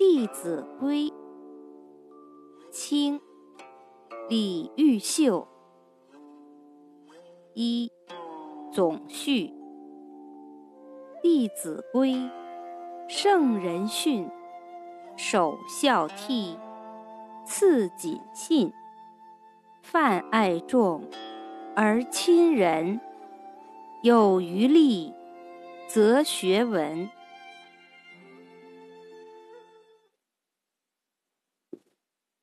弟子规，清李毓秀。一、总序：弟子规，圣人训，首孝悌，次谨信，泛爱众，而亲仁。有余力，则学文。